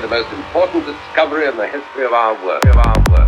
the most important discovery in the history of our work. Of our work.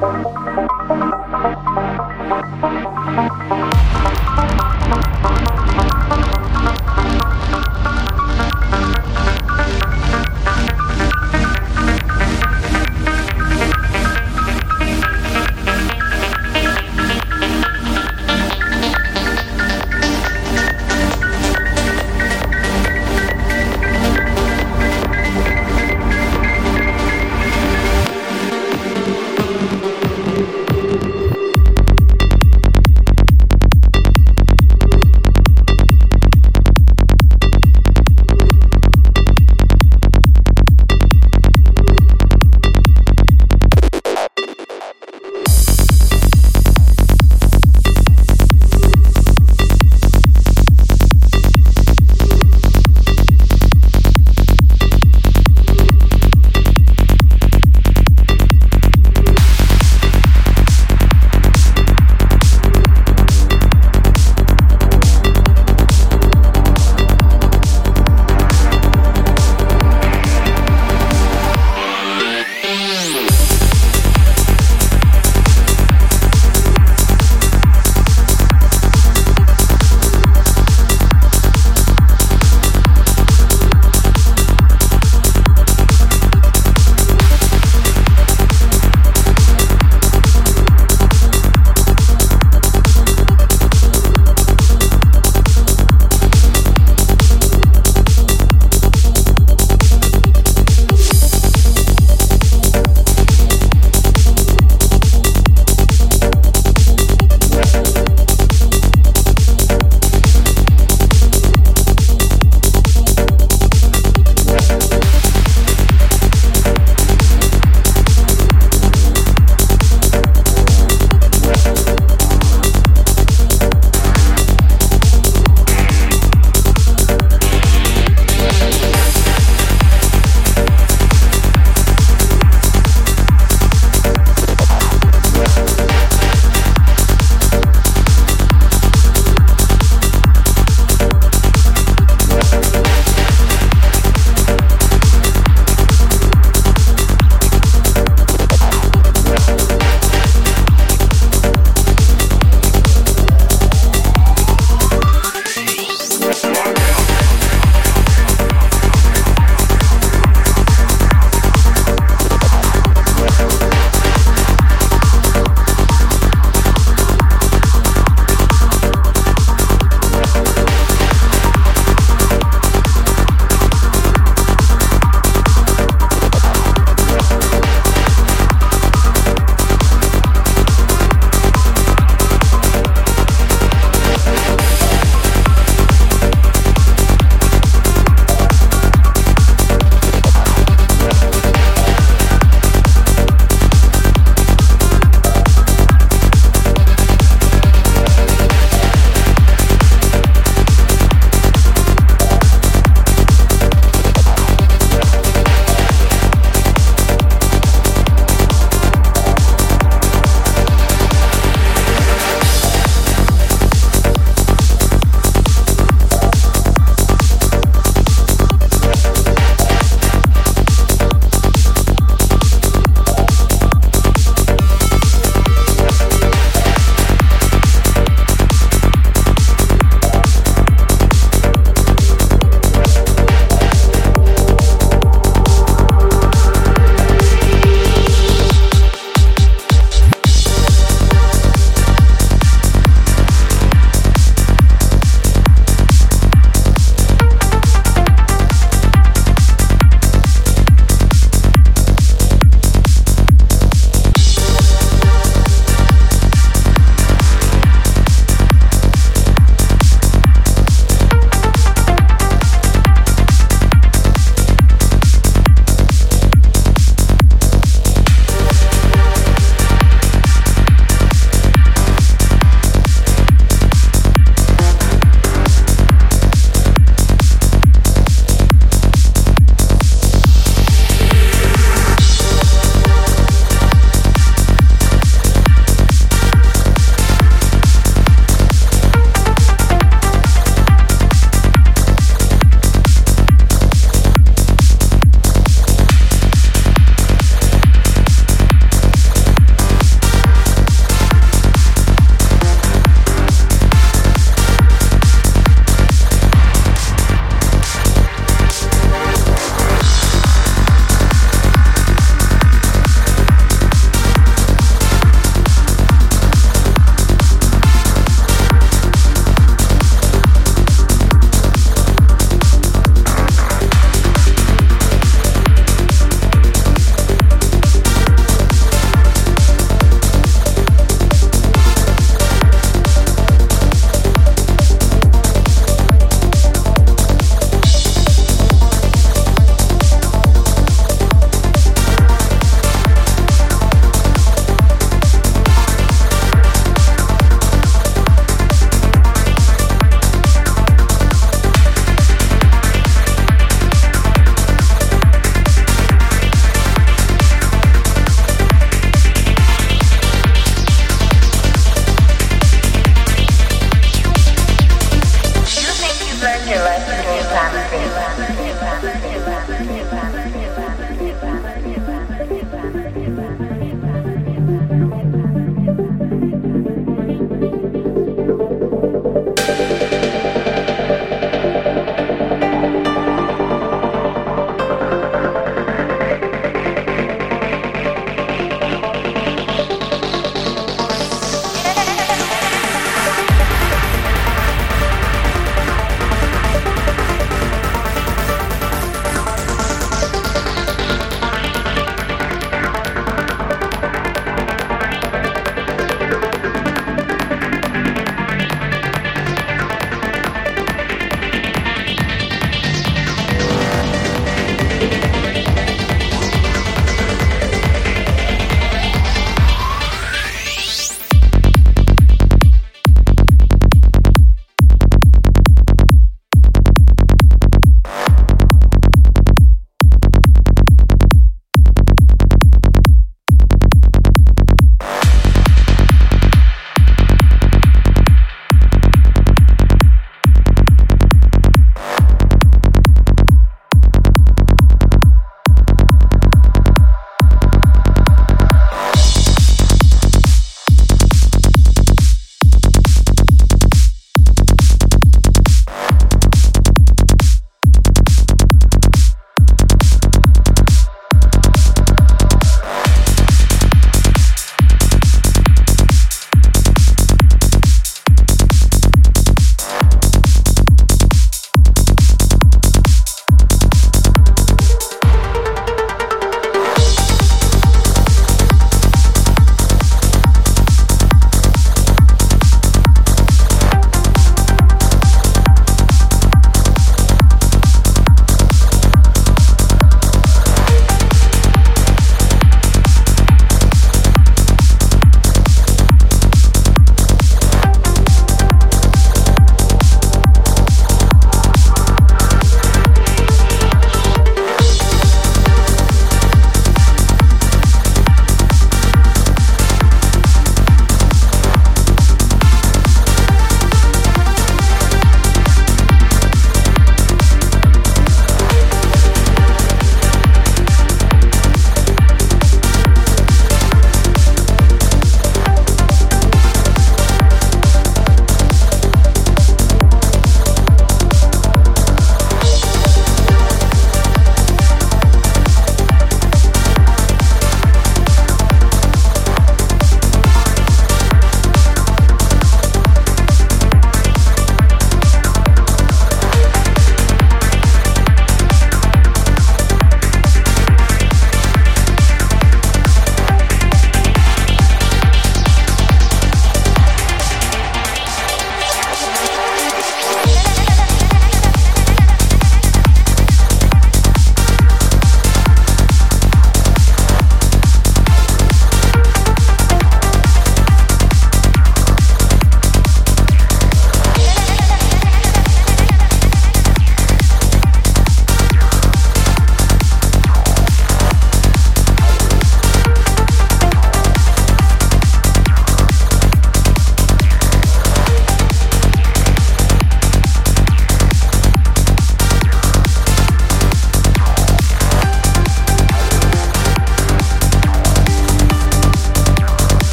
Bye.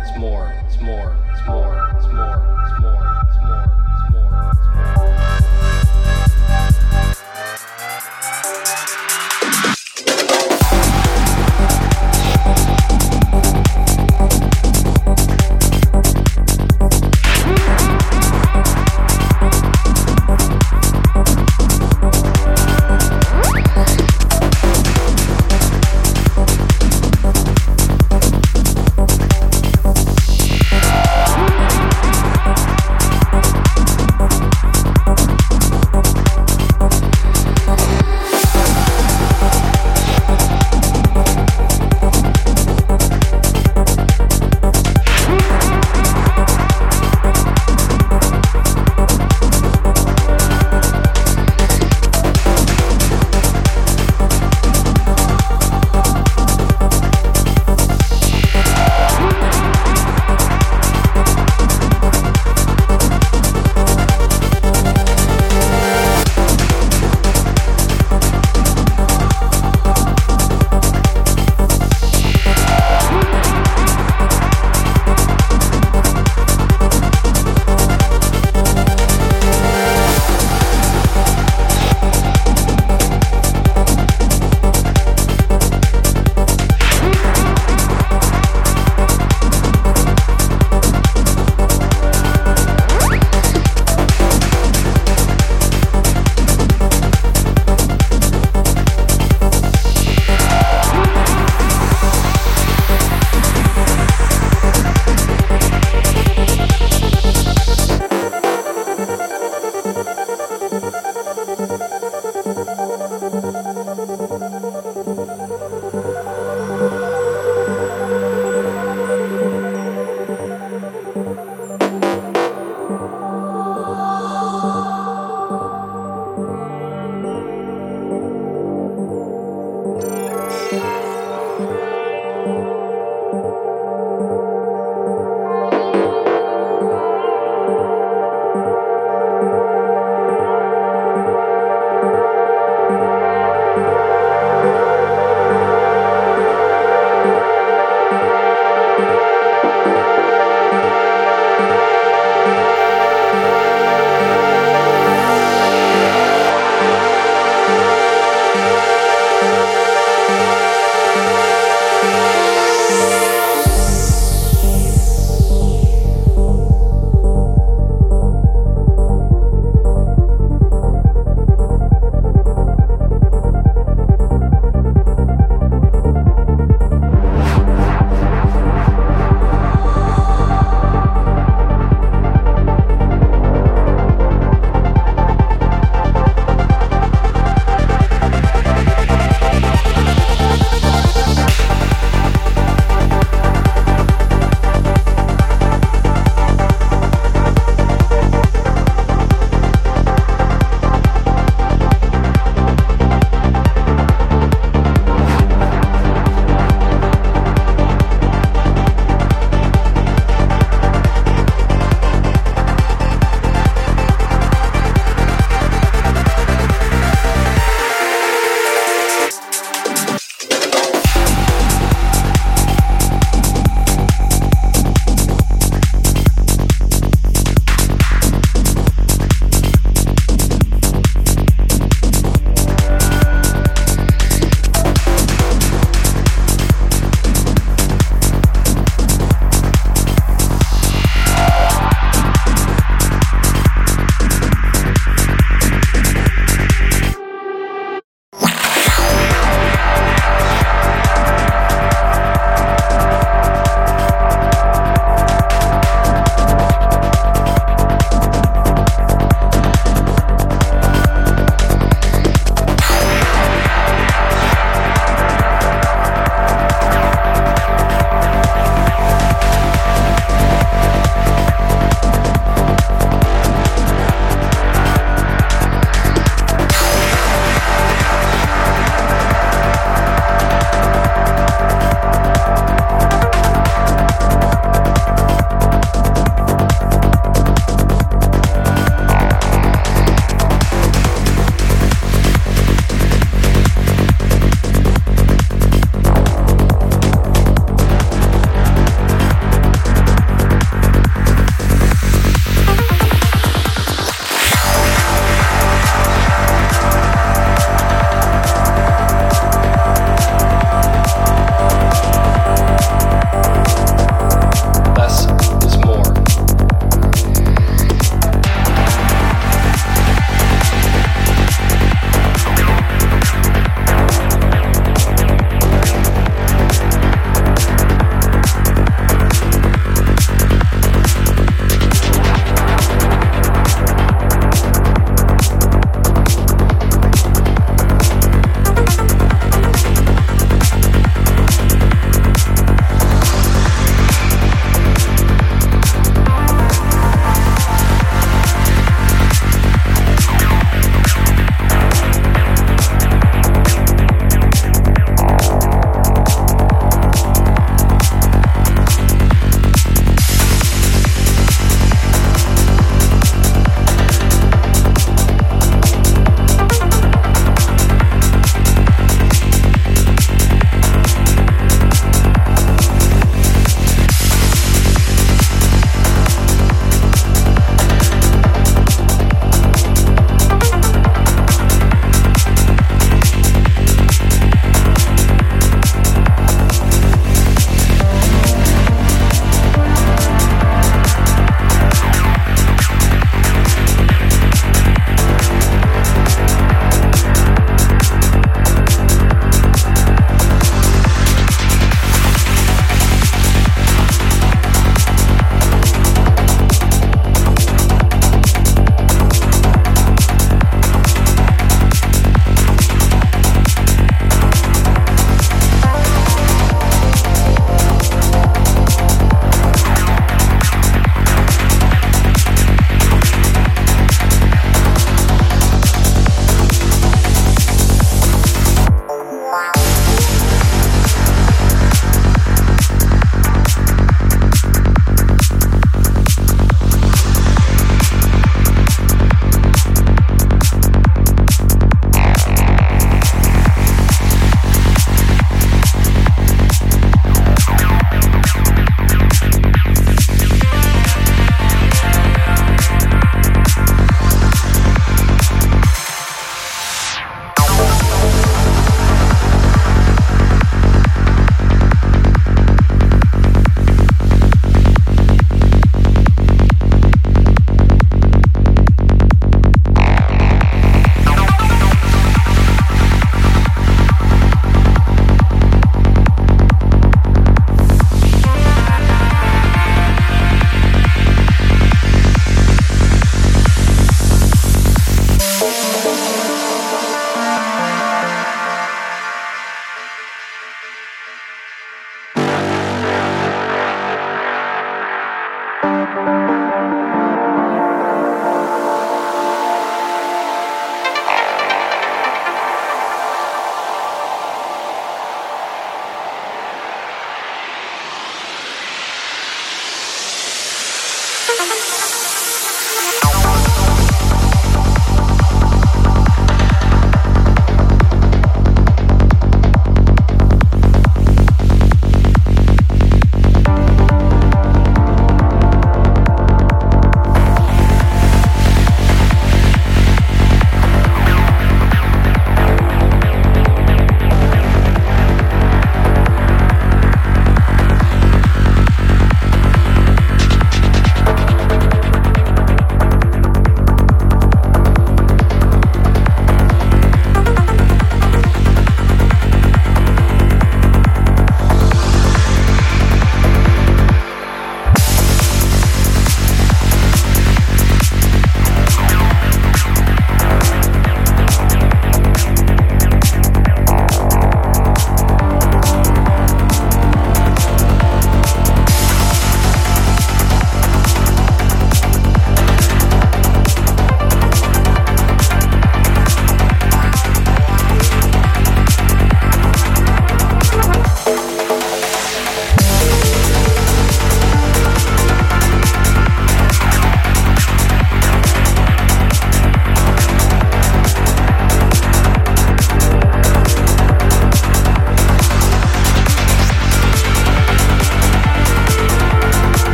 It's more. It's more. It's more. It's more. It's more.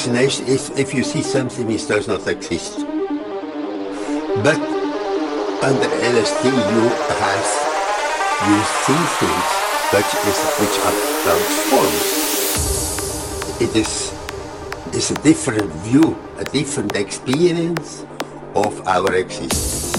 Hallucination is if you see something which does not exist. But under LSD you have you see things which is which are transformed. It is is a different view, a different experience of our existence.